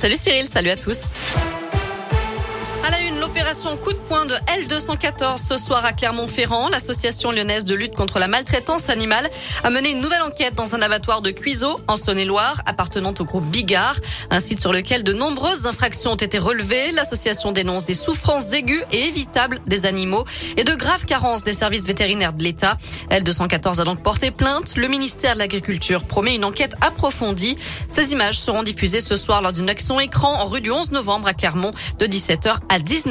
Salut Cyril, salut à tous. L'opération coup de poing de L214 ce soir à Clermont-Ferrand. L'association lyonnaise de lutte contre la maltraitance animale a mené une nouvelle enquête dans un abattoir de Cuiseau, en Saône-et-Loire, appartenant au groupe Bigard, un site sur lequel de nombreuses infractions ont été relevées. L'association dénonce des souffrances aiguës et évitables des animaux et de graves carences des services vétérinaires de l'État. L214 a donc porté plainte. Le ministère de l'Agriculture promet une enquête approfondie. Ces images seront diffusées ce soir lors d'une action écran en rue du 11 novembre à Clermont de 17h à 19h.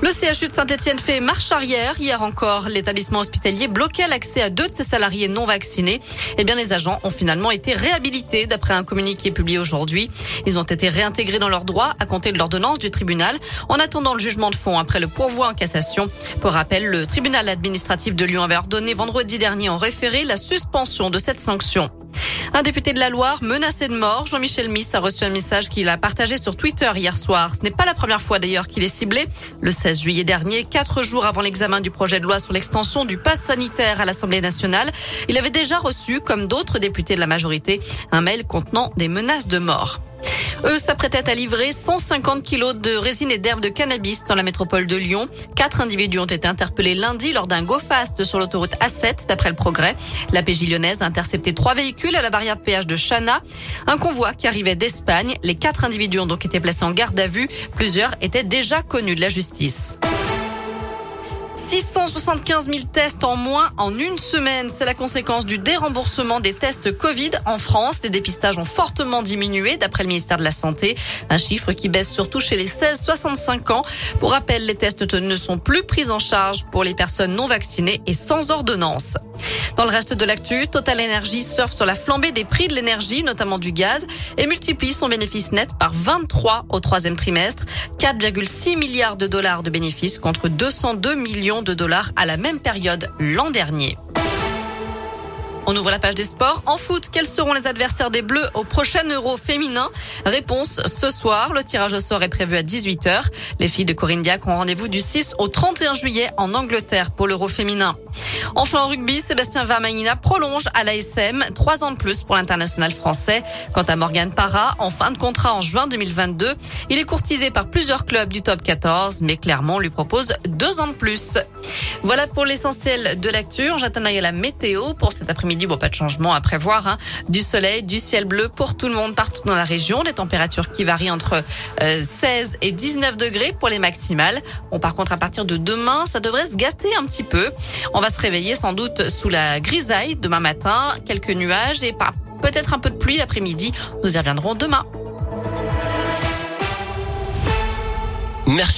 Le CHU de Saint-Etienne fait marche arrière. Hier encore, l'établissement hospitalier bloquait l'accès à deux de ses salariés non vaccinés. Eh bien, les agents ont finalement été réhabilités d'après un communiqué publié aujourd'hui. Ils ont été réintégrés dans leurs droits à compter de l'ordonnance du tribunal en attendant le jugement de fond après le pourvoi en cassation. Pour rappel, le tribunal administratif de Lyon avait ordonné vendredi dernier en référé la suspension de cette sanction. Un député de la Loire menacé de mort, Jean-Michel Miss a reçu un message qu'il a partagé sur Twitter hier soir. Ce n'est pas la première fois d'ailleurs qu'il est ciblé. Le 16 juillet dernier, quatre jours avant l'examen du projet de loi sur l'extension du pass sanitaire à l'Assemblée nationale, il avait déjà reçu, comme d'autres députés de la majorité, un mail contenant des menaces de mort. Eux s'apprêtaient à livrer 150 kilos de résine et d'herbe de cannabis dans la métropole de Lyon. Quatre individus ont été interpellés lundi lors d'un go-fast sur l'autoroute A7, d'après le progrès. La PJ lyonnaise a intercepté trois véhicules à la barrière de péage de Chana. Un convoi qui arrivait d'Espagne. Les quatre individus ont donc été placés en garde à vue. Plusieurs étaient déjà connus de la justice. 675 000 tests en moins en une semaine. C'est la conséquence du déremboursement des tests Covid en France. Les dépistages ont fortement diminué d'après le ministère de la Santé. Un chiffre qui baisse surtout chez les 16-65 ans. Pour rappel, les tests ne sont plus pris en charge pour les personnes non vaccinées et sans ordonnance. Dans le reste de l'actu, Total Energy surfe sur la flambée des prix de l'énergie, notamment du gaz, et multiplie son bénéfice net par 23 au troisième trimestre. 4,6 milliards de dollars de bénéfices contre 202 millions de dollars à la même période l'an dernier. On ouvre la page des sports. En foot, quels seront les adversaires des Bleus au prochain Euro féminin? Réponse ce soir. Le tirage au sort est prévu à 18h. Les filles de Corinne Diac ont rendez-vous du 6 au 31 juillet en Angleterre pour l'Euro féminin. Enfin en rugby, Sébastien Vermagnina prolonge à l'ASM trois ans de plus pour l'international français. Quant à Morgan Parra, en fin de contrat en juin 2022, il est courtisé par plusieurs clubs du top 14, mais Clermont lui propose deux ans de plus. Voilà pour l'essentiel de l'actu. J'attends à la météo pour cet après-midi. Bon, pas de changement à prévoir. Hein. Du soleil, du ciel bleu pour tout le monde partout dans la région. Les températures qui varient entre 16 euh, et 19 degrés pour les maximales. Bon, par contre, à partir de demain, ça devrait se gâter un petit peu. On va se réveiller sans doute sous la grisaille demain matin. Quelques nuages et pas peut-être un peu de pluie l'après-midi. Nous y reviendrons demain. Merci.